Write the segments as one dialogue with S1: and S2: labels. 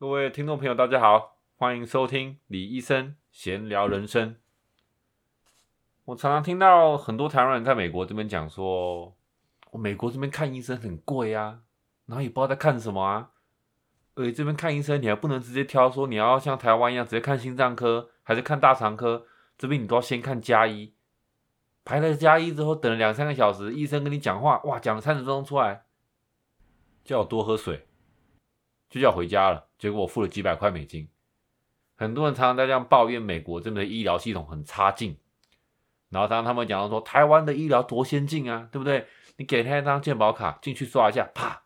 S1: 各位听众朋友，大家好，欢迎收听李医生闲聊人生。我常常听到很多台湾人在美国这边讲说，我美国这边看医生很贵啊，然后也不知道在看什么啊。而且这边看医生，你还不能直接挑说你要像台湾一样直接看心脏科，还是看大肠科，这边你都要先看加医。排了加一之后，等了两三个小时，医生跟你讲话，哇，讲了三十分钟出来，叫我多喝水，就要回家了。结果我付了几百块美金。很多人常常在这样抱怨美国这边的医疗系统很差劲，然后当他们讲到说台湾的医疗多先进啊，对不对？你给他一张健保卡进去刷一下，啪，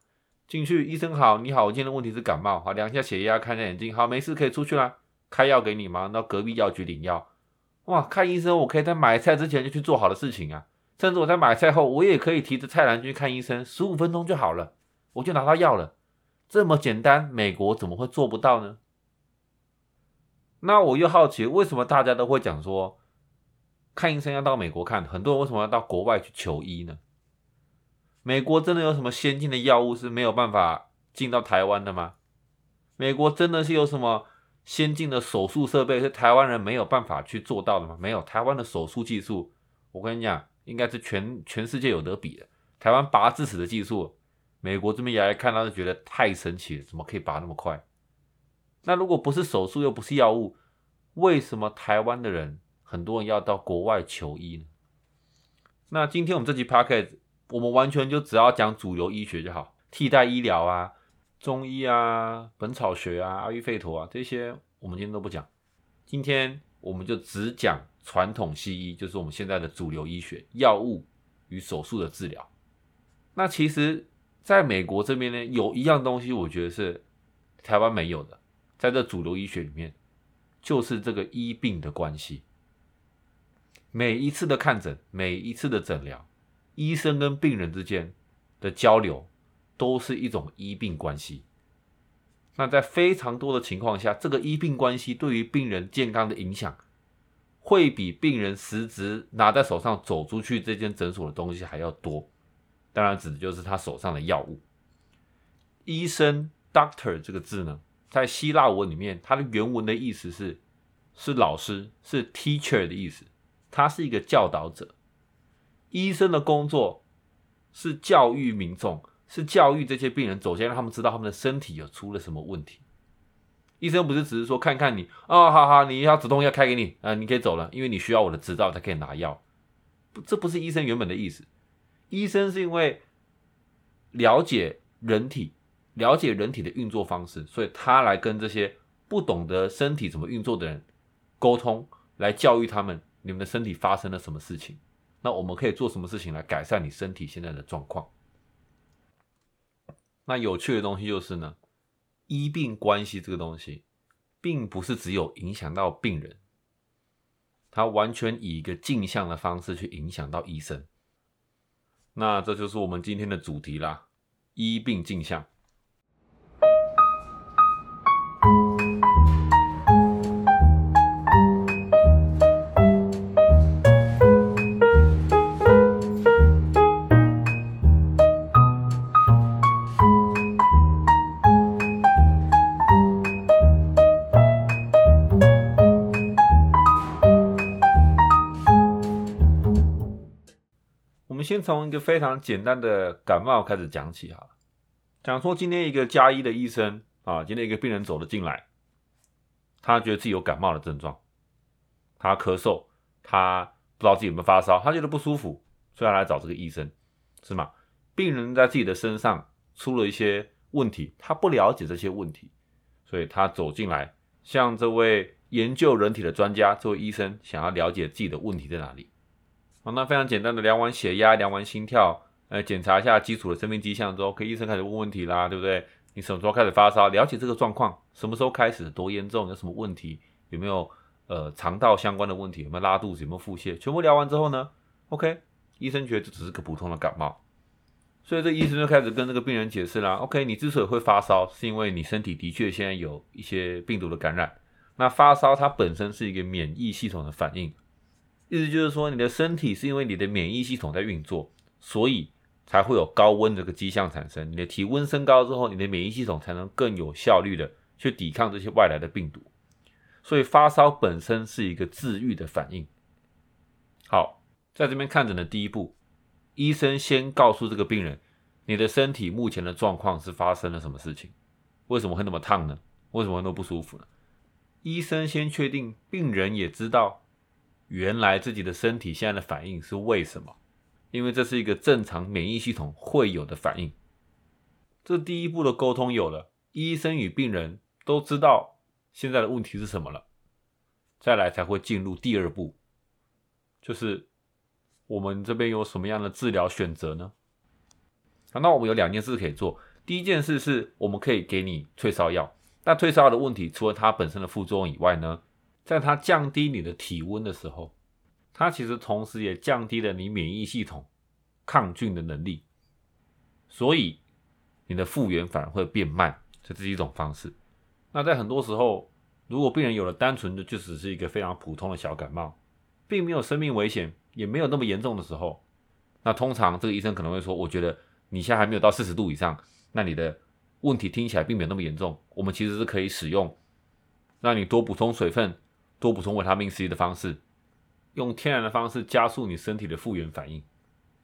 S1: 进去，医生好，你好，我今天的问题是感冒，好，量一下血压，看一下眼睛，好，没事可以出去了，开药给你吗？到隔壁药局领药。哇，看医生，我可以在买菜之前就去做好的事情啊，甚至我在买菜后，我也可以提着菜篮去看医生，十五分钟就好了，我就拿到药了，这么简单，美国怎么会做不到呢？那我又好奇，为什么大家都会讲说看医生要到美国看，很多人为什么要到国外去求医呢？美国真的有什么先进的药物是没有办法进到台湾的吗？美国真的是有什么？先进的手术设备是台湾人没有办法去做到的吗？没有，台湾的手术技术，我跟你讲，应该是全全世界有得比的。台湾拔智齿的技术，美国这边也来看到，就觉得太神奇了，怎么可以拔那么快？那如果不是手术，又不是药物，为什么台湾的人很多人要到国外求医呢？那今天我们这集 p a c k a g e 我们完全就只要讲主流医学就好，替代医疗啊。中医啊，本草学啊，阿育吠陀啊，这些我们今天都不讲。今天我们就只讲传统西医，就是我们现在的主流医学，药物与手术的治疗。那其实，在美国这边呢，有一样东西，我觉得是台湾没有的，在这主流医学里面，就是这个医病的关系。每一次的看诊，每一次的诊疗，医生跟病人之间的交流。都是一种医病关系。那在非常多的情况下，这个医病关系对于病人健康的影响，会比病人实质拿在手上走出去这间诊所的东西还要多。当然，指的就是他手上的药物。医生 （doctor） 这个字呢，在希腊文里面，它的原文的意思是是老师，是 teacher 的意思。他是一个教导者。医生的工作是教育民众。是教育这些病人，首先让他们知道他们的身体有出了什么问题。医生不是只是说看看你哦，好好，你要止痛药开给你，啊，你可以走了，因为你需要我的执照才可以拿药。不，这不是医生原本的意思。医生是因为了解人体，了解人体的运作方式，所以他来跟这些不懂得身体怎么运作的人沟通，来教育他们，你们的身体发生了什么事情，那我们可以做什么事情来改善你身体现在的状况。那有趣的东西就是呢，医病关系这个东西，并不是只有影响到病人，它完全以一个镜像的方式去影响到医生。那这就是我们今天的主题啦，一病镜像。先从一个非常简单的感冒开始讲起哈，讲说今天一个加一的医生啊，今天一个病人走了进来，他觉得自己有感冒的症状，他咳嗽，他不知道自己有没有发烧，他觉得不舒服，所以他来找这个医生，是吗？病人在自己的身上出了一些问题，他不了解这些问题，所以他走进来，向这位研究人体的专家，这位医生想要了解自己的问题在哪里。好，那非常简单的量完血压，量完心跳，呃，检查一下基础的生命迹象之后，可以医生开始问问题啦，对不对？你什么时候开始发烧？了解这个状况，什么时候开始？多严重？有什么问题？有没有呃肠道相关的问题？有没有拉肚子？有没有腹泻？全部聊完之后呢？OK，医生觉得这只是个普通的感冒，所以这医生就开始跟这个病人解释啦。OK，你之所以会发烧，是因为你身体的确现在有一些病毒的感染。那发烧它本身是一个免疫系统的反应。意思就是说，你的身体是因为你的免疫系统在运作，所以才会有高温这个迹象产生。你的体温升高之后，你的免疫系统才能更有效率的去抵抗这些外来的病毒。所以发烧本身是一个治愈的反应。好，在这边看诊的第一步，医生先告诉这个病人，你的身体目前的状况是发生了什么事情？为什么会那么烫呢？为什么会那么不舒服呢？医生先确定，病人也知道，原来自己的身体现在的反应是为什么？因为这是一个正常免疫系统会有的反应。这第一步的沟通有了，医生与病人都知道。现在的问题是什么了？再来才会进入第二步，就是我们这边有什么样的治疗选择呢？好，那我们有两件事可以做。第一件事是我们可以给你退烧药。那退烧药的问题，除了它本身的副作用以外呢，在它降低你的体温的时候，它其实同时也降低了你免疫系统抗菌的能力，所以你的复原反而会变慢。这是一种方式。那在很多时候，如果病人有了单纯的就只是一个非常普通的小感冒，并没有生命危险，也没有那么严重的时候，那通常这个医生可能会说：“我觉得你现在还没有到四十度以上，那你的问题听起来并没有那么严重。我们其实是可以使用让你多补充水分、多补充维他命 C 的方式，用天然的方式加速你身体的复原反应。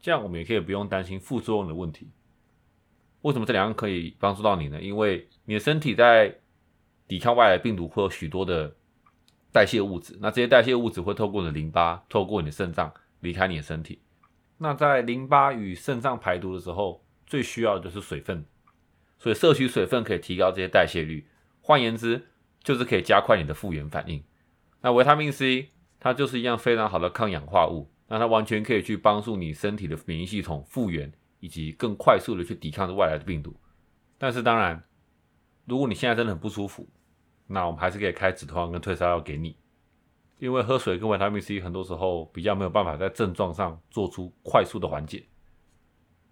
S1: 这样我们也可以不用担心副作用的问题。为什么这两样可以帮助到你呢？因为你的身体在抵抗外来病毒会有许多的代谢物质，那这些代谢物质会透过你的淋巴，透过你的肾脏离开你的身体。那在淋巴与肾脏排毒的时候，最需要的就是水分，所以摄取水分可以提高这些代谢率。换言之，就是可以加快你的复原反应。那维他命 C 它就是一样非常好的抗氧化物，那它完全可以去帮助你身体的免疫系统复原，以及更快速的去抵抗这外来的病毒。但是当然，如果你现在真的很不舒服，那我们还是可以开止痛药跟退烧药给你，因为喝水跟维他命 C 很多时候比较没有办法在症状上做出快速的缓解。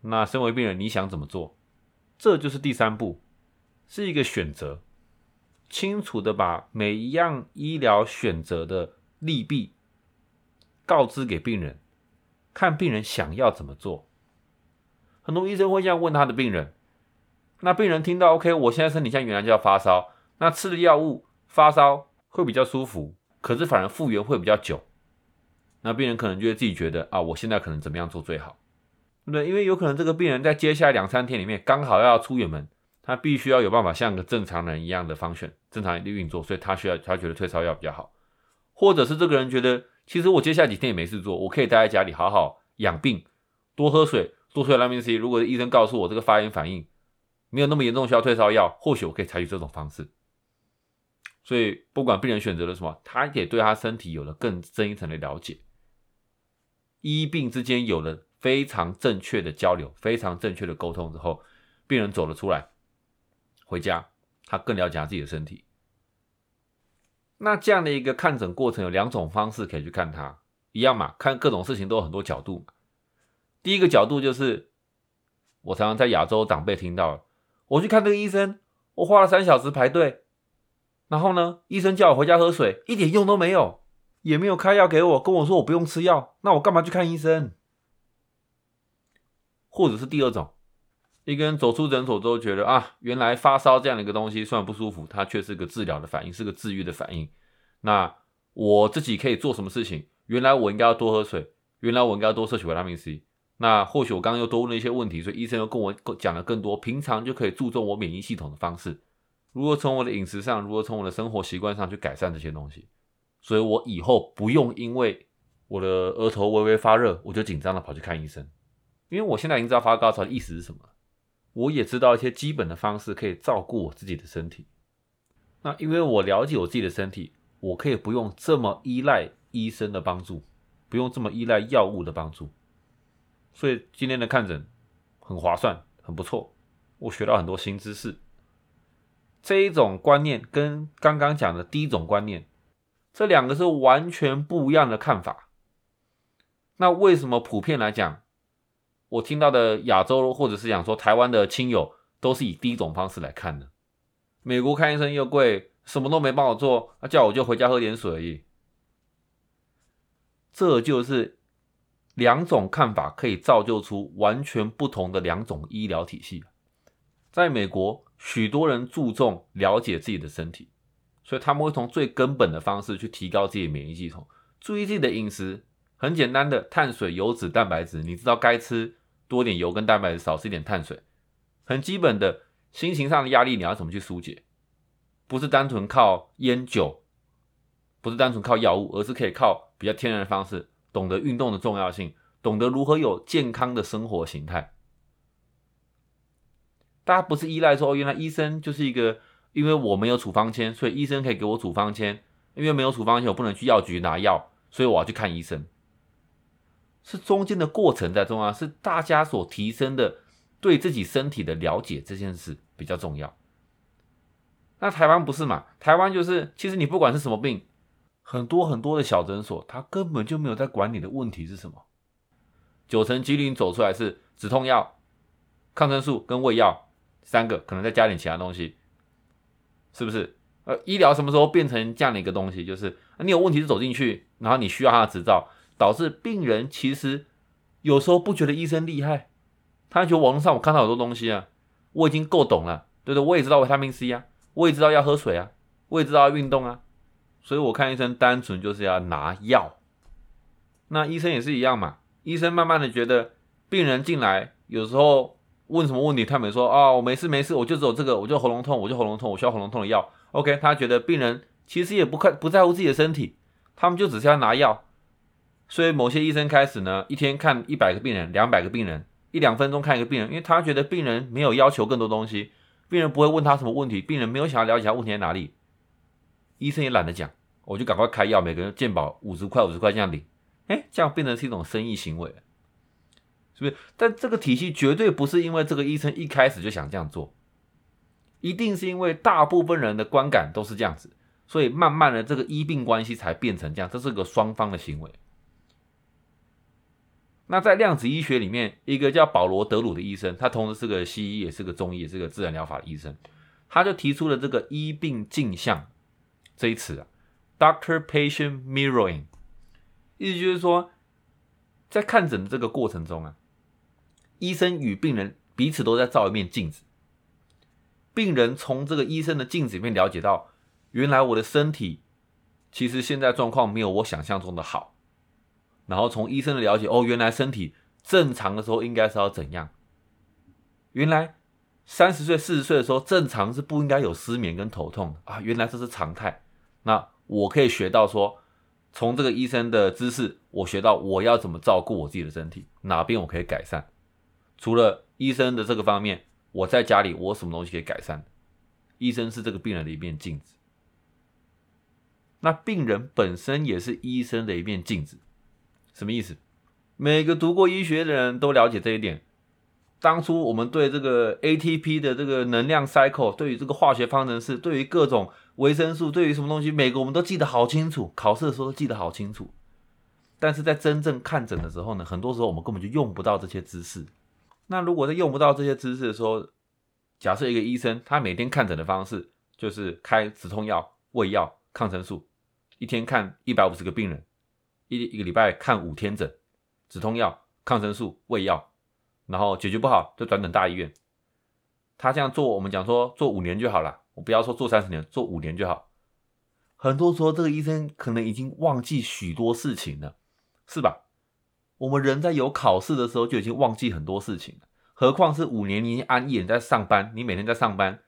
S1: 那身为病人，你想怎么做？这就是第三步，是一个选择，清楚的把每一样医疗选择的利弊告知给病人，看病人想要怎么做。很多医生会这样问他的病人，那病人听到 OK，我现在身体像原来就要发烧。那吃的药物发烧会比较舒服，可是反而复原会比较久。那病人可能就会自己觉得啊，我现在可能怎么样做最好，对不对？因为有可能这个病人在接下来两三天里面刚好要出远门，他必须要有办法像个正常人一样的方选，正常的运作，所以他需要他觉得退烧药比较好，或者是这个人觉得其实我接下来几天也没事做，我可以待在家里好好养病，多喝水，多喝维他命 C。如果医生告诉我这个发炎反应没有那么严重，需要退烧药，或许我可以采取这种方式。所以，不管病人选择了什么，他也对他身体有了更深一层的了解，医病之间有了非常正确的交流、非常正确的沟通之后，病人走了出来，回家，他更了解他自己的身体。那这样的一个看诊过程有两种方式可以去看他，一样嘛，看各种事情都有很多角度。第一个角度就是，我常常在亚洲长辈听到，我去看这个医生，我花了三小时排队。然后呢？医生叫我回家喝水，一点用都没有，也没有开药给我，跟我说我不用吃药，那我干嘛去看医生？或者是第二种，一个人走出诊所之后觉得啊，原来发烧这样的一个东西虽然不舒服，它却是个治疗的反应，是个治愈的反应。那我自己可以做什么事情？原来我应该要多喝水，原来我应该要多摄取维他命 C。那或许我刚刚又多问了一些问题，所以医生又跟我讲了更多，平常就可以注重我免疫系统的方式。如何从我的饮食上，如何从我的生活习惯上去改善这些东西，所以我以后不用因为我的额头微微发热，我就紧张的跑去看医生，因为我现在已经知道发高烧的意思是什么，我也知道一些基本的方式可以照顾我自己的身体。那因为我了解我自己的身体，我可以不用这么依赖医生的帮助，不用这么依赖药物的帮助，所以今天的看诊很划算，很不错，我学到很多新知识。这一种观念跟刚刚讲的第一种观念，这两个是完全不一样的看法。那为什么普遍来讲，我听到的亚洲或者是讲说台湾的亲友都是以第一种方式来看的？美国看医生又贵，什么都没帮我做，叫我就回家喝点水而已。这就是两种看法可以造就出完全不同的两种医疗体系。在美国。许多人注重了解自己的身体，所以他们会从最根本的方式去提高自己的免疫系统，注意自己的饮食。很简单的碳水、油脂、蛋白质，你知道该吃多点油跟蛋白质，少吃一点碳水。很基本的心情上的压力，你要怎么去疏解？不是单纯靠烟酒，不是单纯靠药物，而是可以靠比较天然的方式，懂得运动的重要性，懂得如何有健康的生活形态。大家不是依赖说，原来医生就是一个，因为我没有处方签，所以医生可以给我处方签。因为没有处方签，我不能去药局拿药，所以我要去看医生。是中间的过程在重要，是大家所提升的对自己身体的了解这件事比较重要。那台湾不是嘛？台湾就是，其实你不管是什么病，很多很多的小诊所，他根本就没有在管你的问题是什么。九成几率走出来是止痛药、抗生素跟胃药三个，可能再加点其他东西，是不是？呃，医疗什么时候变成这样的一个东西？就是你有问题是走进去，然后你需要他的执照，导致病人其实有时候不觉得医生厉害，他觉得网络上我看到很多东西啊，我已经够懂了，对不对？我也知道维他命 C 啊。我也知道要喝水啊，我也知道要运动啊，所以我看医生单纯就是要拿药。那医生也是一样嘛，医生慢慢的觉得病人进来，有时候问什么问题，他们说啊，我没事没事，我就只有这个，我就喉咙痛，我就喉咙痛，我需要喉咙痛的药。OK，他觉得病人其实也不看不在乎自己的身体，他们就只是要拿药。所以某些医生开始呢，一天看一百个病人，两百个病人，一两分钟看一个病人，因为他觉得病人没有要求更多东西。病人不会问他什么问题，病人没有想要了解他问题在哪里，医生也懒得讲，我就赶快开药，每个人健保五十块五十块这样领，哎，这样变成是一种生意行为，是不是？但这个体系绝对不是因为这个医生一开始就想这样做，一定是因为大部分人的观感都是这样子，所以慢慢的这个医病关系才变成这样，这是个双方的行为。那在量子医学里面，一个叫保罗·德鲁的医生，他同时是个西医，也是个中医，也是个自然疗法的医生，他就提出了这个医病镜像这一词啊，Doctor-Patient Mirroring，意思就是说，在看诊的这个过程中啊，医生与病人彼此都在照一面镜子，病人从这个医生的镜子里面了解到，原来我的身体其实现在状况没有我想象中的好。然后从医生的了解，哦，原来身体正常的时候应该是要怎样？原来三十岁、四十岁的时候正常是不应该有失眠跟头痛啊，原来这是常态。那我可以学到说，从这个医生的知识，我学到我要怎么照顾我自己的身体，哪边我可以改善？除了医生的这个方面，我在家里我什么东西可以改善？医生是这个病人的一面镜子，那病人本身也是医生的一面镜子。什么意思？每个读过医学的人都了解这一点。当初我们对这个 ATP 的这个能量 cycle，对于这个化学方程式，对于各种维生素，对于什么东西，每个我们都记得好清楚，考试的时候都记得好清楚。但是在真正看诊的时候呢，很多时候我们根本就用不到这些知识。那如果在用不到这些知识的时候，假设一个医生他每天看诊的方式就是开止痛药、胃药、抗生素，一天看一百五十个病人。一一个礼拜看五天诊，止痛药、抗生素、胃药，然后解决不好就转诊大医院。他这样做，我们讲说做五年就好了，我不要说做三十年，做五年就好。很多时候，这个医生可能已经忘记许多事情了，是吧？我们人在有考试的时候就已经忘记很多事情了，何况是五年你安逸在上班，你每天在上班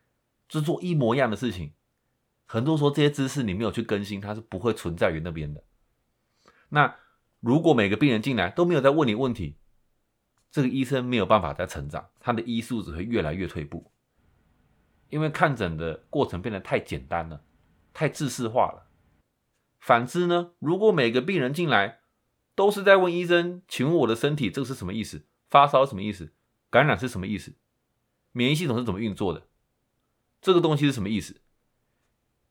S1: 就做一模一样的事情。很多时候这些知识你没有去更新，它是不会存在于那边的。那如果每个病人进来都没有在问你问题，这个医生没有办法再成长，他的医术只会越来越退步，因为看诊的过程变得太简单了，太制式化了。反之呢，如果每个病人进来都是在问医生，请问我的身体这个是什么意思？发烧什么意思？感染是什么意思？免疫系统是怎么运作的？这个东西是什么意思？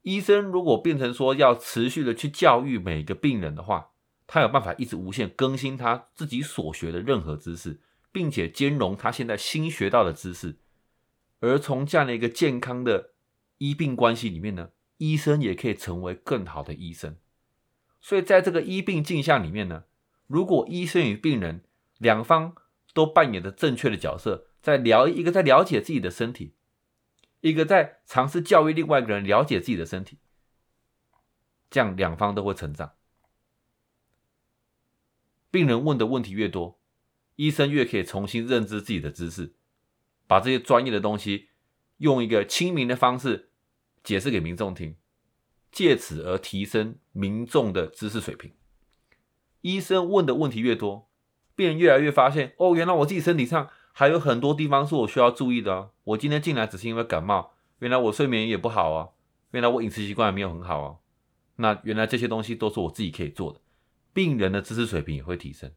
S1: 医生如果变成说要持续的去教育每个病人的话，他有办法一直无限更新他自己所学的任何知识，并且兼容他现在新学到的知识，而从这样的一个健康的医病关系里面呢，医生也可以成为更好的医生。所以在这个医病镜像里面呢，如果医生与病人两方都扮演着正确的角色，在了一个在了解自己的身体，一个在尝试教育另外一个人了解自己的身体，这样两方都会成长。病人问的问题越多，医生越可以重新认知自己的知识，把这些专业的东西用一个亲民的方式解释给民众听，借此而提升民众的知识水平。医生问的问题越多，病人越来越发现，哦，原来我自己身体上还有很多地方是我需要注意的哦。我今天进来只是因为感冒，原来我睡眠也不好啊，原来我饮食习惯也没有很好啊。那原来这些东西都是我自己可以做的。病人的知识水平也会提升，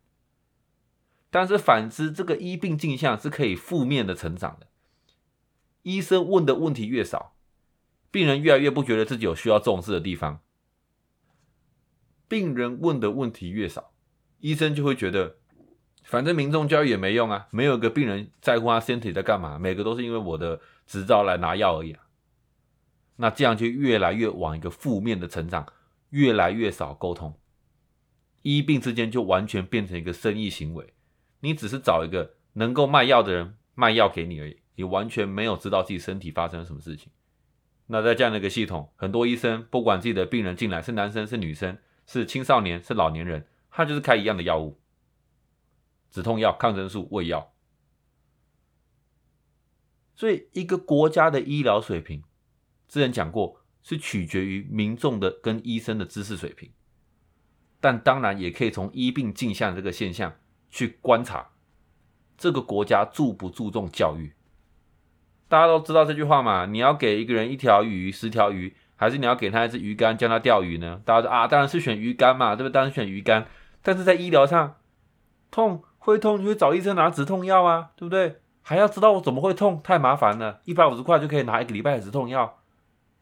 S1: 但是反之，这个医病镜像是可以负面的成长的。医生问的问题越少，病人越来越不觉得自己有需要重视的地方。病人问的问题越少，医生就会觉得，反正民众教育也没用啊，没有一个病人在乎他身体在干嘛，每个都是因为我的执照来拿药而已啊。那这样就越来越往一个负面的成长，越来越少沟通。医病之间就完全变成一个生意行为，你只是找一个能够卖药的人卖药给你而已，你完全没有知道自己身体发生了什么事情。那在这样的一个系统，很多医生不管自己的病人进来是男生是女生，是青少年是老年人，他就是开一样的药物，止痛药、抗生素、胃药。所以一个国家的医疗水平，之前讲过，是取决于民众的跟医生的知识水平。但当然也可以从医病镜像这个现象去观察这个国家注不注重教育。大家都知道这句话嘛？你要给一个人一条鱼、十条鱼，还是你要给他一只鱼竿教他钓鱼呢？大家说啊，当然是选鱼竿嘛，对不对？当然选鱼竿。但是在医疗上，痛会痛，你会找医生拿止痛药啊，对不对？还要知道我怎么会痛，太麻烦了。一百五十块就可以拿一个礼拜的止痛药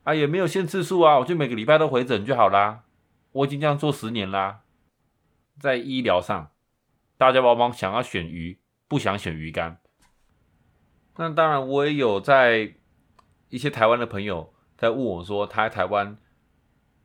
S1: 啊，也没有限次数啊，我就每个礼拜都回诊就好啦。我已经这样做十年啦，在医疗上，大家往往想要选鱼，不想选鱼竿。那当然，我也有在一些台湾的朋友在问我说，他在台湾，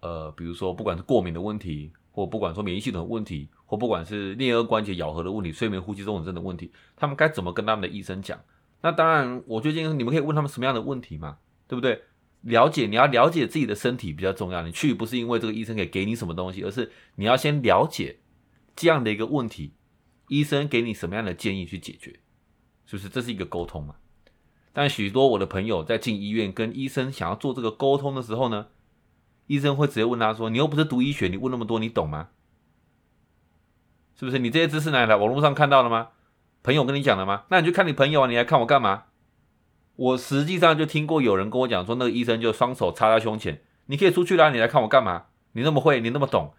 S1: 呃，比如说不管是过敏的问题，或不管说免疫系统的问题，或不管是颞颌关节咬合的问题、睡眠呼吸综合症的问题，他们该怎么跟他们的医生讲？那当然，我最近你们可以问他们什么样的问题嘛，对不对？了解你要了解自己的身体比较重要。你去不是因为这个医生可以给你什么东西，而是你要先了解这样的一个问题，医生给你什么样的建议去解决，是不是？这是一个沟通嘛？但许多我的朋友在进医院跟医生想要做这个沟通的时候呢，医生会直接问他说：“你又不是读医学，你问那么多，你懂吗？是不是？你这些知识哪来？网络上看到了吗？朋友跟你讲的吗？那你去看你朋友啊，你来看我干嘛？”我实际上就听过有人跟我讲说，那个医生就双手插在胸前，你可以出去啦，你来看我干嘛？你那么会，你那么懂，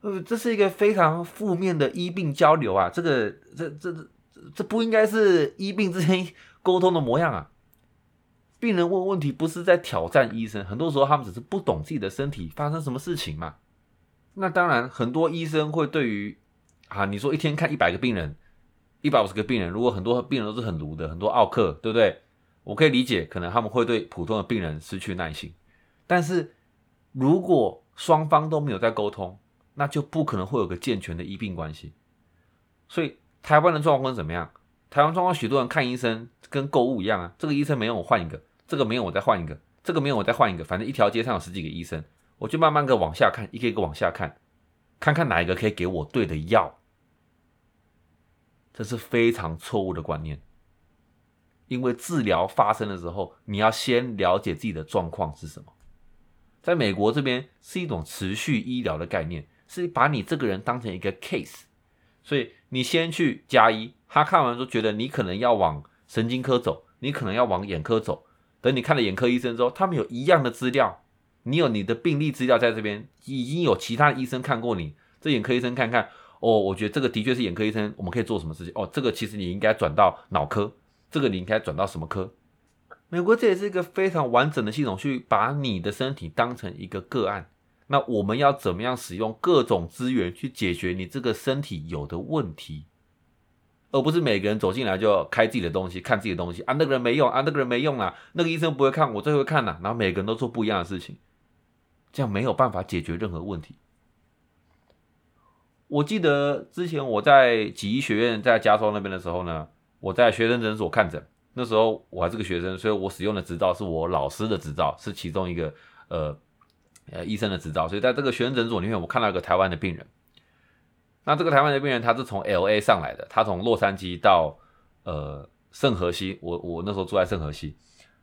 S1: 呃，这是一个非常负面的医病交流啊！这个，这这这这不应该是医病之间沟通的模样啊！病人问问题不是在挑战医生，很多时候他们只是不懂自己的身体发生什么事情嘛。那当然，很多医生会对于啊，你说一天看一百个病人，一百五十个病人，如果很多病人都是很鲁的，很多奥克，对不对？我可以理解，可能他们会对普通的病人失去耐心，但是如果双方都没有在沟通，那就不可能会有个健全的医病关系。所以台湾的状况怎么样？台湾状况，许多人看医生跟购物一样啊，这个医生没有我换一个，这个没有我再换一个，这个没有我再换一个，反正一条街上有十几个医生，我就慢慢的往下看，一个一个往下看，看看哪一个可以给我对的药。这是非常错误的观念。因为治疗发生的时候，你要先了解自己的状况是什么。在美国这边是一种持续医疗的概念，是把你这个人当成一个 case，所以你先去加医，他看完之后觉得你可能要往神经科走，你可能要往眼科走。等你看了眼科医生之后，他们有一样的资料，你有你的病历资料在这边，已经有其他医生看过你，这眼科医生看看，哦，我觉得这个的确是眼科医生，我们可以做什么事情？哦，这个其实你应该转到脑科。这个你应该转到什么科？美国这也是一个非常完整的系统，去把你的身体当成一个个案。那我们要怎么样使用各种资源去解决你这个身体有的问题，而不是每个人走进来就开自己的东西，看自己的东西啊？那个人没用啊，那个人没用啊，那个医生不会看，我最会看呐。然后每个人都做不一样的事情，这样没有办法解决任何问题。我记得之前我在几医学院在加州那边的时候呢。我在学生诊所看诊，那时候我还是个学生，所以我使用的执照是我老师的执照，是其中一个呃呃医生的执照。所以在这个学生诊所里面，我看到一个台湾的病人。那这个台湾的病人他是从 L A 上来的，他从洛杉矶到呃圣荷西，我我那时候住在圣荷西，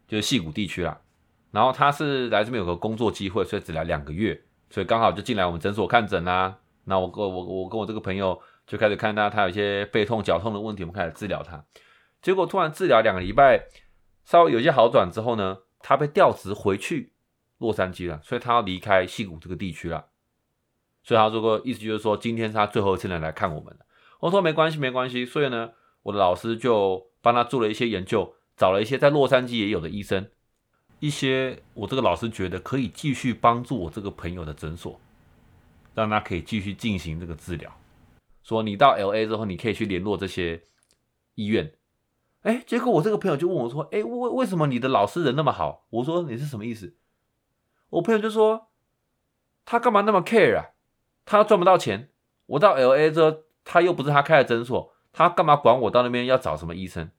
S1: 就是戏谷地区啦。然后他是来这边有个工作机会，所以只来两个月，所以刚好就进来我们诊所看诊啦。那我跟我我跟我这个朋友就开始看他，他有一些背痛、脚痛的问题，我们开始治疗他。结果突然治疗两个礼拜，稍微有些好转之后呢，他被调职回去洛杉矶了，所以他要离开西谷这个地区了。所以他说过，意思就是说，今天是他最后一次来来看我们了。我说没关系，没关系。所以呢，我的老师就帮他做了一些研究，找了一些在洛杉矶也有的医生，一些我这个老师觉得可以继续帮助我这个朋友的诊所，让他可以继续进行这个治疗。说你到 L A 之后，你可以去联络这些医院。哎，结果我这个朋友就问我说：“哎，为为什么你的老师人那么好？”我说：“你是什么意思？”我朋友就说：“他干嘛那么 care 啊？”他赚不到钱，我到 L A 之后，他又不是他开的诊所，他干嘛管我到那边要找什么医生？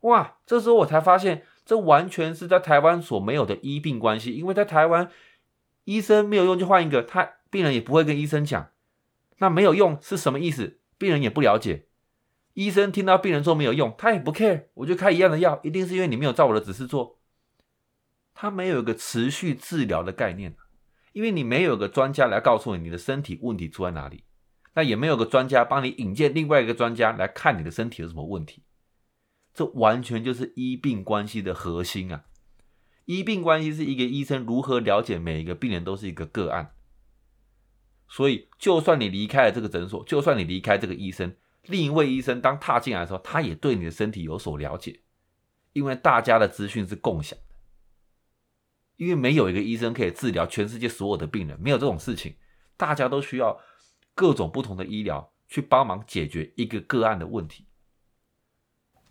S1: 哇！这时候我才发现，这完全是在台湾所没有的医病关系。因为在台湾，医生没有用就换一个，他病人也不会跟医生讲。那没有用是什么意思？病人也不了解。医生听到病人说没有用，他也不 care，我就开一样的药，一定是因为你没有照我的指示做。他没有一个持续治疗的概念。因为你没有个专家来告诉你你的身体问题出在哪里，那也没有个专家帮你引荐另外一个专家来看你的身体有什么问题，这完全就是医病关系的核心啊！医病关系是一个医生如何了解每一个病人都是一个个案，所以就算你离开了这个诊所，就算你离开这个医生，另一位医生当踏进来的时候，他也对你的身体有所了解，因为大家的资讯是共享的。因为没有一个医生可以治疗全世界所有的病人，没有这种事情。大家都需要各种不同的医疗去帮忙解决一个个案的问题。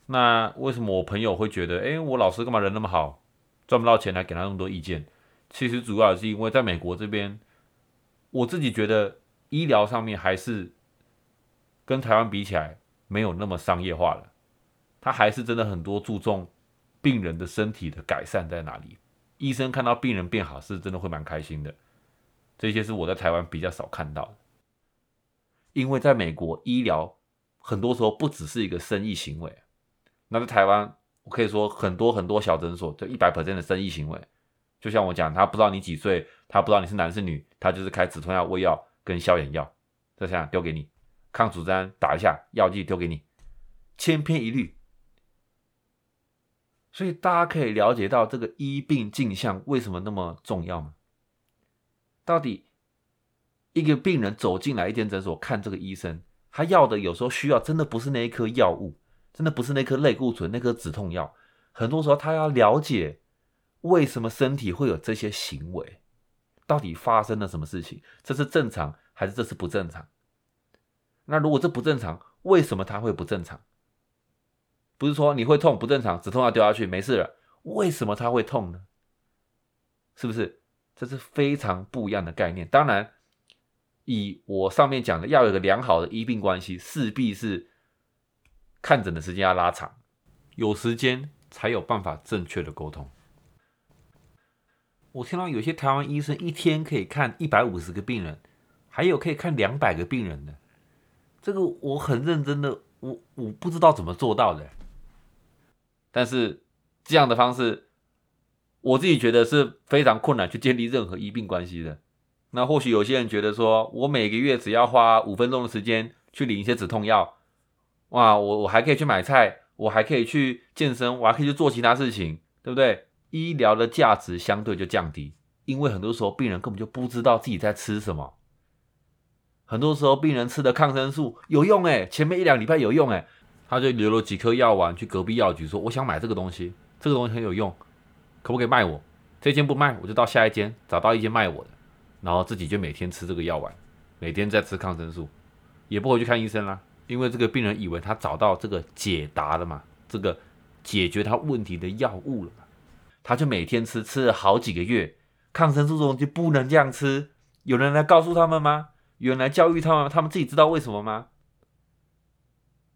S1: 那为什么我朋友会觉得，哎，我老师干嘛人那么好，赚不到钱还给他那么多意见？其实主要是因为在美国这边，我自己觉得医疗上面还是跟台湾比起来没有那么商业化了。他还是真的很多注重病人的身体的改善在哪里。医生看到病人变好，是真的会蛮开心的。这些是我在台湾比较少看到的，因为在美国医疗很多时候不只是一个生意行为。那在台湾，我可以说很多很多小诊所，就一百 percent 的生意行为。就像我讲，他不知道你几岁，他不知道你是男是女，他就是开止痛药、胃药跟消炎药，这样丢给你，抗组织胺打一下，药剂丢给你，千篇一律。所以大家可以了解到这个医病镜像为什么那么重要吗？到底一个病人走进来一间诊所看这个医生，他要的有时候需要真的不是那一颗药物，真的不是那颗类固醇、那颗止痛药，很多时候他要了解为什么身体会有这些行为，到底发生了什么事情，这是正常还是这是不正常？那如果这不正常，为什么他会不正常？不是说你会痛不正常，止痛药丢下去没事了，为什么它会痛呢？是不是？这是非常不一样的概念。当然，以我上面讲的，要有个良好的医病关系，势必是看诊的时间要拉长，有时间才有办法正确的沟通。我听到有些台湾医生一天可以看一百五十个病人，还有可以看两百个病人的，这个我很认真的，我我不知道怎么做到的。但是这样的方式，我自己觉得是非常困难去建立任何医病关系的。那或许有些人觉得说，我每个月只要花五分钟的时间去领一些止痛药，哇，我我还可以去买菜，我还可以去健身，我还可以去做其他事情，对不对？医疗的价值相对就降低，因为很多时候病人根本就不知道自己在吃什么。很多时候病人吃的抗生素有用诶，前面一两礼拜有用诶。他就留了几颗药丸去隔壁药局说：“我想买这个东西，这个东西很有用，可不可以卖我？这间不卖，我就到下一间找到一间卖我的，然后自己就每天吃这个药丸，每天在吃抗生素，也不回去看医生啦，因为这个病人以为他找到这个解答了嘛，这个解决他问题的药物了，他就每天吃，吃了好几个月，抗生素这东西不能这样吃，有人来告诉他们吗？有人来教育他们，他们自己知道为什么吗？”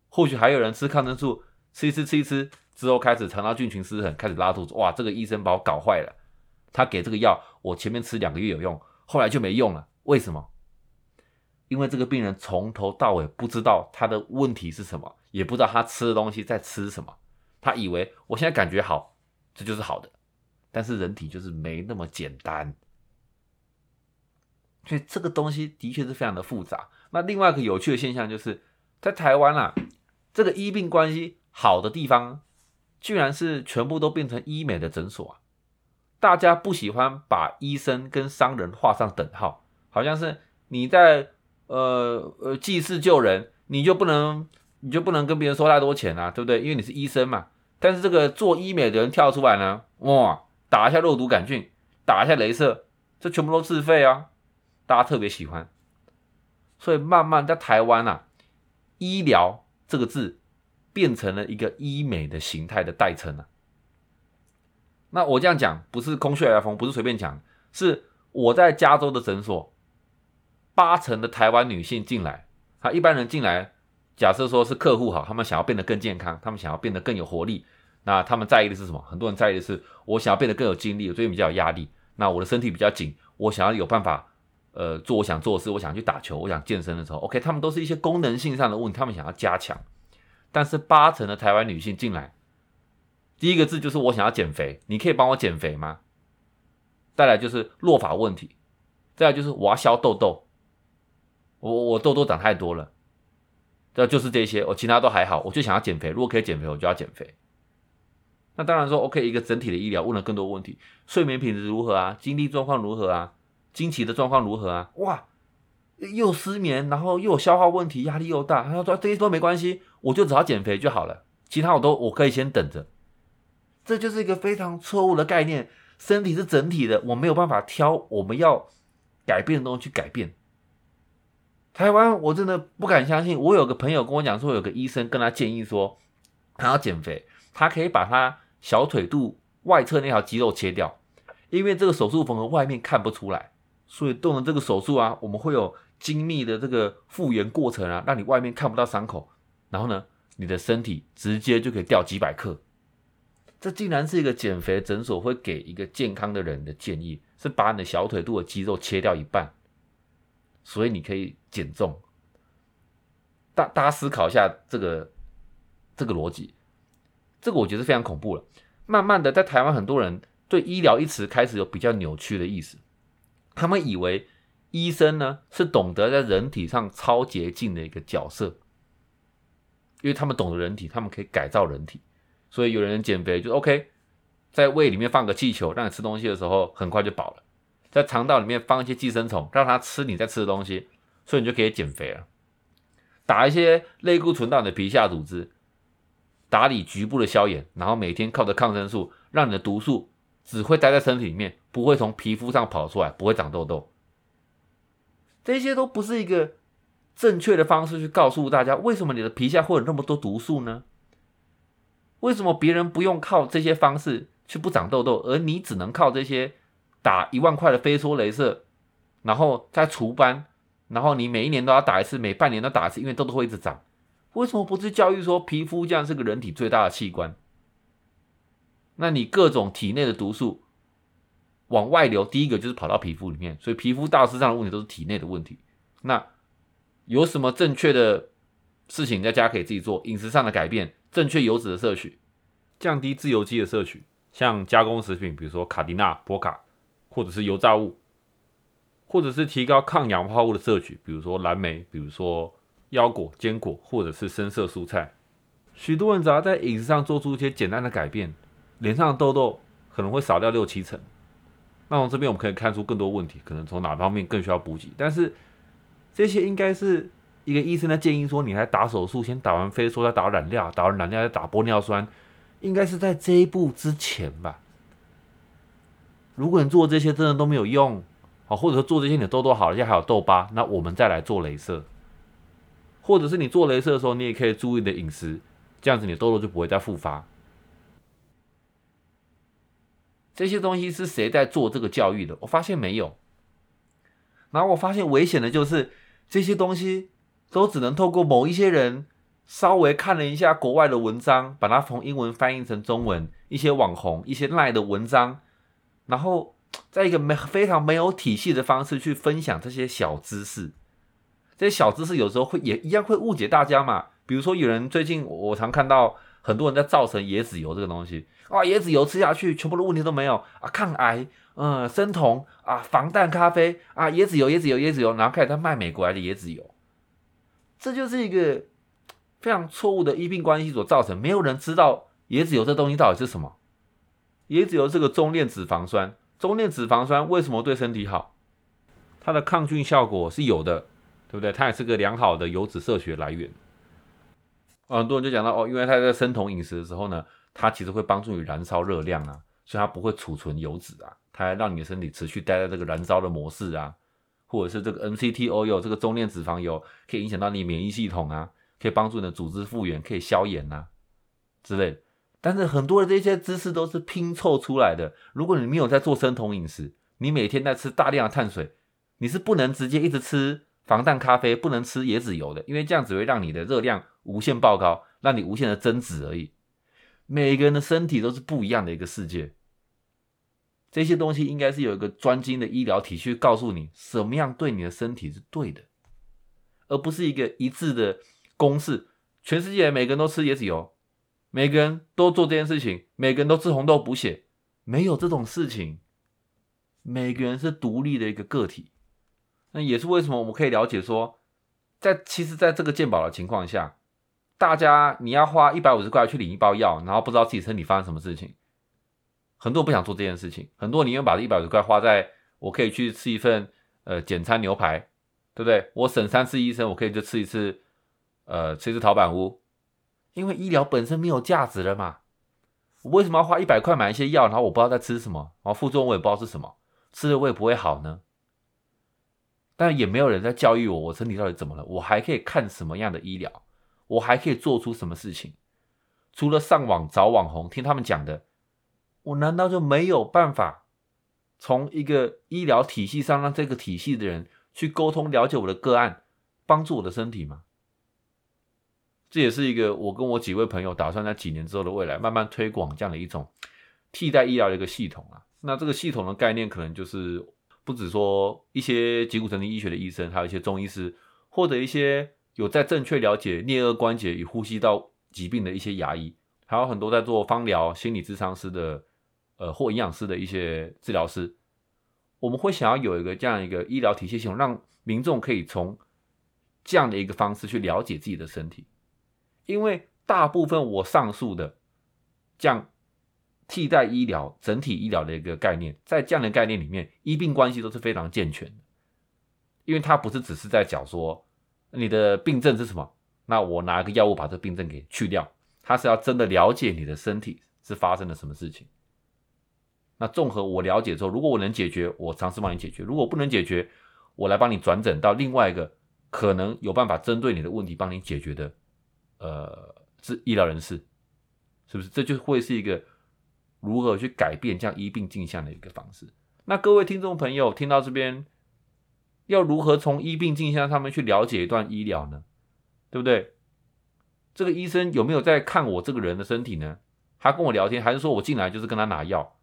S1: 或许还有人吃抗生素吃一吃吃一吃之后开始肠道菌群失衡，开始拉肚子。哇，这个医生把我搞坏了。他给这个药，我前面吃两个月有用，后来就没用了。为什么？因为这个病人从头到尾不知道他的问题是什么，也不知道他吃的东西在吃什么。他以为我现在感觉好，这就是好的。但是人体就是没那么简单，所以这个东西的确是非常的复杂。那另外一个有趣的现象就是，在台湾啊，这个医病关系好的地方，居然是全部都变成医美的诊所啊！大家不喜欢把医生跟商人画上等号，好像是你在呃呃济世救人，你就不能你就不能跟别人收太多钱啊，对不对？因为你是医生嘛。但是这个做医美的人跳出来呢，哇，打一下肉毒杆菌，打一下镭射，这全部都自费啊，大家特别喜欢。所以慢慢在台湾啊，医疗这个字变成了一个医美的形态的代称啊。那我这样讲不是空穴来风，不是随便讲，是我在加州的诊所，八成的台湾女性进来，啊，一般人进来，假设说是客户哈，他们想要变得更健康，他们想要变得更有活力，那他们在意的是什么？很多人在意的是我想要变得更有精力，我最近比较有压力，那我的身体比较紧，我想要有办法，呃，做我想做的事，我想去打球，我想健身的时候，OK，他们都是一些功能性上的问题，他们想要加强，但是八成的台湾女性进来。第一个字就是我想要减肥，你可以帮我减肥吗？再来就是落发问题，再来就是我要消痘痘，我我痘痘长太多了，这就是这些，我其他都还好，我就想要减肥。如果可以减肥，我就要减肥。那当然说，OK，一个整体的医疗问了更多问题，睡眠品质如何啊？精力状况如何啊？经期的状况如何啊？哇，又失眠，然后又有消化问题，压力又大。他说这些都没关系，我就只要减肥就好了，其他我都我可以先等着。这就是一个非常错误的概念。身体是整体的，我没有办法挑我们要改变的东西去改变。台湾我真的不敢相信。我有个朋友跟我讲说，有个医生跟他建议说，他要减肥，他可以把他小腿肚外侧那条肌肉切掉，因为这个手术缝合外面看不出来，所以动了这个手术啊，我们会有精密的这个复原过程啊，让你外面看不到伤口，然后呢，你的身体直接就可以掉几百克。这竟然是一个减肥诊所会给一个健康的人的建议，是把你的小腿肚的肌肉切掉一半，所以你可以减重。大大家思考一下这个这个逻辑，这个我觉得是非常恐怖了。慢慢的，在台湾很多人对医疗一词开始有比较扭曲的意思，他们以为医生呢是懂得在人体上超捷径的一个角色，因为他们懂得人体，他们可以改造人体。所以有人减肥就 OK，在胃里面放个气球，让你吃东西的时候很快就饱了；在肠道里面放一些寄生虫，让它吃你在吃的东西，所以你就可以减肥了。打一些类固醇到你的皮下组织，打理局部的消炎，然后每天靠着抗生素，让你的毒素只会待在身体里面，不会从皮肤上跑出来，不会长痘痘。这些都不是一个正确的方式去告诉大家，为什么你的皮下会有那么多毒素呢？为什么别人不用靠这些方式去不长痘痘，而你只能靠这些打一万块的飞梭镭射，然后再除斑，然后你每一年都要打一次，每半年都打一次，因为痘痘会一直长。为什么不是教育说皮肤这样是个人体最大的器官？那你各种体内的毒素往外流，第一个就是跑到皮肤里面，所以皮肤大致上的问题都是体内的问题。那有什么正确的事情在家可以自己做？饮食上的改变。正确油脂的摄取，降低自由基的摄取，像加工食品，比如说卡迪娜、波卡，或者是油炸物，或者是提高抗氧化物的摄取，比如说蓝莓，比如说腰果、坚果，或者是深色蔬菜。许多人只要在饮食上做出一些简单的改变，脸上的痘痘可能会少掉六七成。那从这边我们可以看出更多问题，可能从哪方面更需要补给。但是这些应该是。一个医生的建议说：“你来打手术，先打完飞梭，再打染料，打完染料再打玻尿酸，应该是在这一步之前吧。如果你做这些真的都没有用，好，或者说做这些你的痘痘好了，现在还有痘疤，那我们再来做镭射，或者是你做镭射的时候，你也可以注意你的饮食，这样子你痘痘就不会再复发。这些东西是谁在做这个教育的？我发现没有。然后我发现危险的就是这些东西。都只能透过某一些人稍微看了一下国外的文章，把它从英文翻译成中文，一些网红、一些赖的文章，然后在一个没非常没有体系的方式去分享这些小知识。这些小知识有时候会也一样会误解大家嘛。比如说，有人最近我常看到很多人在造成椰子油这个东西啊，椰子油吃下去全部的问题都没有啊，抗癌，嗯，生酮啊，防弹咖啡啊，椰子油，椰子油，椰子油，然后开始在卖美国来的椰子油，这就是一个。非常错误的医病关系所造成，没有人知道椰子油这东西到底是什么。椰子油是个中链脂肪酸，中链脂肪酸为什么对身体好？它的抗菌效果是有的，对不对？它也是个良好的油脂摄取来源。很多人就讲到哦，因为它在生酮饮食的时候呢，它其实会帮助你燃烧热量啊，所以它不会储存油脂啊，它让你的身体持续待在这个燃烧的模式啊，或者是这个 MCT oil 这个中链脂肪油可以影响到你免疫系统啊。可以帮助你的组织复原，可以消炎呐之类。但是很多的这些知识都是拼凑出来的。如果你没有在做生酮饮食，你每天在吃大量的碳水，你是不能直接一直吃防弹咖啡，不能吃椰子油的，因为这样只会让你的热量无限爆高，让你无限的增脂而已。每个人的身体都是不一样的一个世界，这些东西应该是有一个专精的医疗体系告诉你什么样对你的身体是对的，而不是一个一致的。公式，全世界每个人都吃椰子油，每个人都做这件事情，每个人都吃红豆补血，没有这种事情。每个人是独立的一个个体，那也是为什么我们可以了解说，在其实，在这个健保的情况下，大家你要花一百五十块去领一包药，然后不知道自己身体发生什么事情，很多人不想做这件事情，很多宁愿把这一百五十块花在我可以去吃一份呃简餐牛排，对不对？我省三次医生，我可以就吃一次。呃，吃一次陶板屋，因为医疗本身没有价值了嘛。我为什么要花一百块买一些药，然后我不知道在吃什么，然后副作用我也不知道是什么，吃了我也不会好呢？但也没有人在教育我，我身体到底怎么了？我还可以看什么样的医疗？我还可以做出什么事情？除了上网找网红听他们讲的，我难道就没有办法从一个医疗体系上让这个体系的人去沟通、了解我的个案，帮助我的身体吗？这也是一个我跟我几位朋友打算在几年之后的未来慢慢推广这样的一种替代医疗的一个系统啊。那这个系统的概念可能就是不止说一些脊骨神经医学的医生，还有一些中医师，或者一些有在正确了解颞颌关节与呼吸道疾病的一些牙医，还有很多在做芳疗、心理咨商师的呃或营养师的一些治疗师。我们会想要有一个这样一个医疗体系系统，让民众可以从这样的一个方式去了解自己的身体。因为大部分我上述的这样替代医疗、整体医疗的一个概念，在这样的概念里面，医病关系都是非常健全的。因为它不是只是在讲说你的病症是什么，那我拿一个药物把这病症给去掉，它是要真的了解你的身体是发生了什么事情。那综合我了解之后，如果我能解决，我尝试帮你解决；如果不能解决，我来帮你转诊到另外一个可能有办法针对你的问题帮你解决的。呃，是医疗人士，是不是？这就会是一个如何去改变这样医病镜像的一个方式。那各位听众朋友听到这边，要如何从医病镜像上面去了解一段医疗呢？对不对？这个医生有没有在看我这个人的身体呢？他跟我聊天，还是说我进来就是跟他拿药？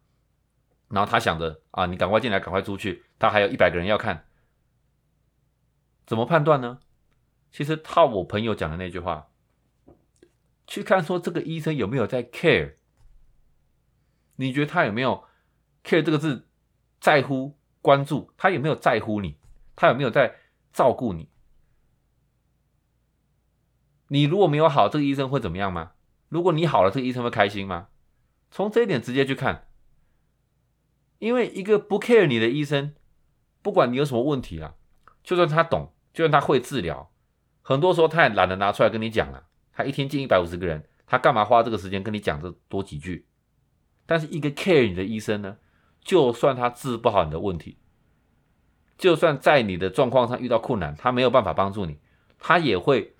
S1: 然后他想着啊，你赶快进来，赶快出去，他还有一百个人要看，怎么判断呢？其实套我朋友讲的那句话。去看说这个医生有没有在 care？你觉得他有没有 care 这个字在乎关注？他有没有在乎你？他有没有在照顾你？你如果没有好，这个医生会怎么样吗？如果你好了，这个医生会开心吗？从这一点直接去看，因为一个不 care 你的医生，不管你有什么问题啊，就算他懂，就算他会治疗，很多时候他也懒得拿出来跟你讲了。他一天见一百五十个人，他干嘛花这个时间跟你讲这多几句？但是一个 care 你的医生呢，就算他治不好你的问题，就算在你的状况上遇到困难，他没有办法帮助你，他也会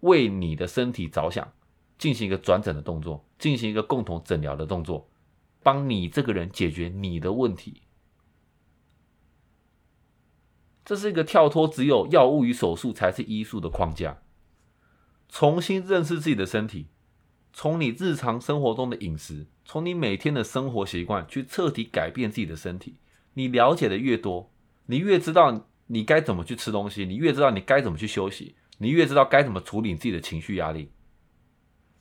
S1: 为你的身体着想，进行一个转诊的动作，进行一个共同诊疗的动作，帮你这个人解决你的问题。这是一个跳脱只有药物与手术才是医术的框架。重新认识自己的身体，从你日常生活中的饮食，从你每天的生活习惯去彻底改变自己的身体。你了解的越多，你越知道你该怎么去吃东西，你越知道你该怎么去休息，你越知道该怎么处理你自己的情绪压力。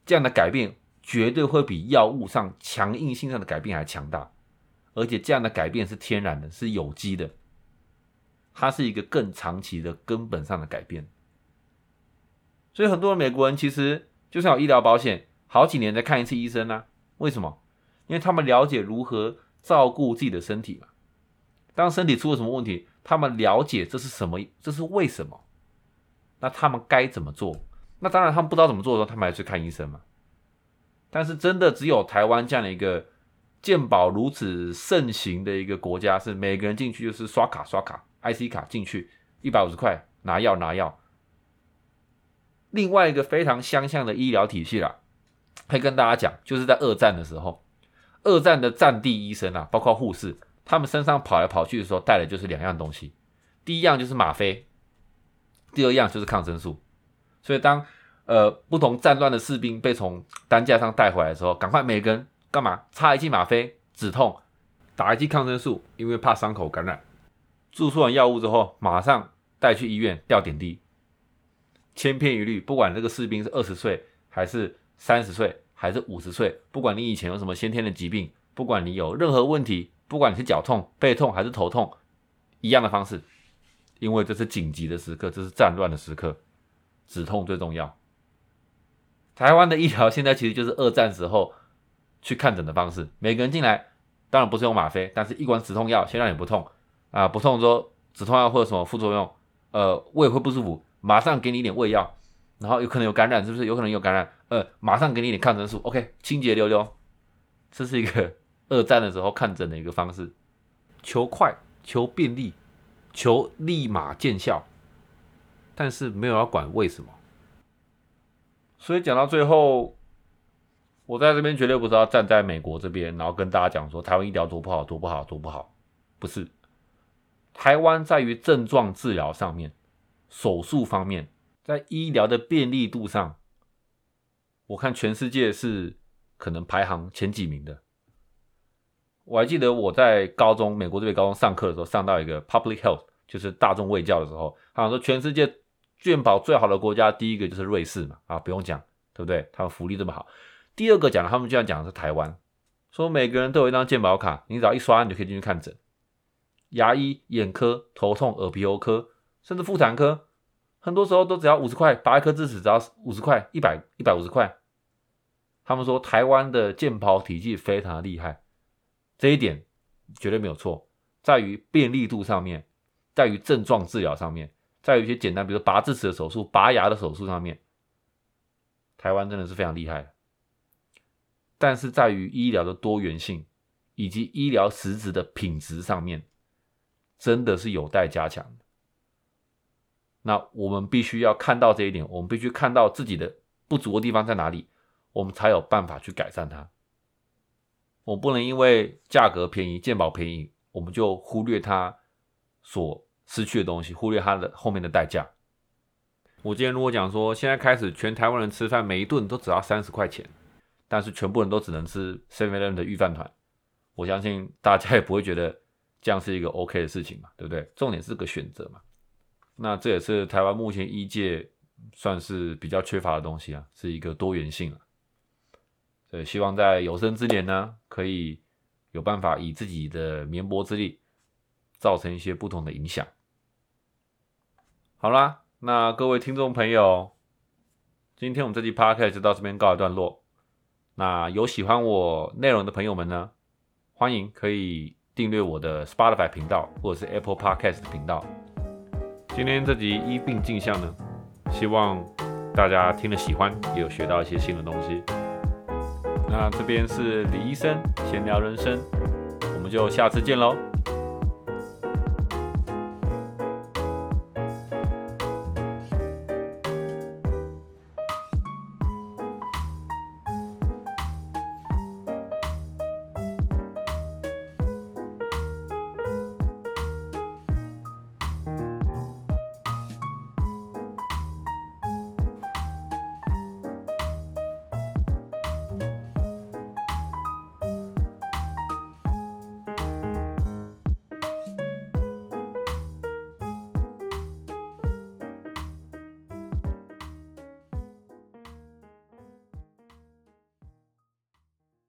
S1: 这样的改变绝对会比药物上强硬性上的改变还强大，而且这样的改变是天然的，是有机的。它是一个更长期的根本上的改变，所以很多美国人其实就算有医疗保险，好几年才看一次医生呢。为什么？因为他们了解如何照顾自己的身体嘛。当身体出了什么问题，他们了解这是什么，这是为什么。那他们该怎么做？那当然，他们不知道怎么做的时候，他们还去看医生嘛。但是真的只有台湾这样的一个健保如此盛行的一个国家，是每个人进去就是刷卡刷卡。IC 卡进去一百五十块拿药拿药，另外一个非常相像的医疗体系啦，可以跟大家讲，就是在二战的时候，二战的战地医生啊，包括护士，他们身上跑来跑去的时候带的就是两样东西，第一样就是吗啡，第二样就是抗生素。所以当呃不同战乱的士兵被从担架上带回来的时候，赶快每个人干嘛？插一剂吗啡止痛，打一剂抗生素，因为怕伤口感染。注射完药物之后，马上带去医院吊点滴，千篇一律。不管这个士兵是二十岁，还是三十岁，还是五十岁，不管你以前有什么先天的疾病，不管你有任何问题，不管你是脚痛、背痛还是头痛，一样的方式，因为这是紧急的时刻，这是战乱的时刻，止痛最重要。台湾的医疗现在其实就是二战时候去看诊的方式，每个人进来，当然不是用吗啡，但是一管止痛药，先让你不痛。啊，不痛说止痛药会有什么副作用？呃，胃会不舒服，马上给你一点胃药，然后有可能有感染，是不是？有可能有感染，呃，马上给你一点抗生素，OK，清洁溜溜。这是一个二战的时候看诊的一个方式，求快，求便利，求立马见效，但是没有要管为什么。所以讲到最后，我在这边绝对不是要站在美国这边，然后跟大家讲说台湾医疗多不好，多不好，多不好，不是。台湾在于症状治疗上面，手术方面，在医疗的便利度上，我看全世界是可能排行前几名的。我还记得我在高中，美国这边高中上课的时候，上到一个 public health，就是大众卫教的时候，他想说全世界健保最好的国家，第一个就是瑞士嘛，啊，不用讲，对不对？他们福利这么好。第二个讲，他们居然讲的是台湾，说每个人都有一张健保卡，你只要一刷，你就可以进去看诊。牙医、眼科、头痛、耳鼻喉科，甚至妇产科，很多时候都只要五十块，拔一颗智齿只要五十块，一百一百五十块。他们说台湾的健保体系非常的厉害，这一点绝对没有错，在于便利度上面，在于症状治疗上面，在于一些简单，比如拔智齿的手术、拔牙的手术上面，台湾真的是非常厉害。但是在于医疗的多元性以及医疗实质的品质上面。真的是有待加强的。那我们必须要看到这一点，我们必须看到自己的不足的地方在哪里，我们才有办法去改善它。我不能因为价格便宜、健保便宜，我们就忽略它所失去的东西，忽略它的后面的代价。我今天如果讲说，现在开始全台湾人吃饭每一顿都只要三十块钱，但是全部人都只能吃 Seven Eleven 的预饭团，我相信大家也不会觉得。这样是一个 OK 的事情嘛，对不对？重点是个选择嘛。那这也是台湾目前医界算是比较缺乏的东西啊，是一个多元性啊。所以希望在有生之年呢，可以有办法以自己的绵薄之力，造成一些不同的影响。好啦，那各位听众朋友，今天我们这期 Podcast 就到这边告一段落。那有喜欢我内容的朋友们呢，欢迎可以。订阅我的 Spotify 频道或者是 Apple Podcast 频道。今天这集医病镜像呢，希望大家听了喜欢，也有学到一些新的东西。那这边是李医生闲聊人生，我们就下次见喽。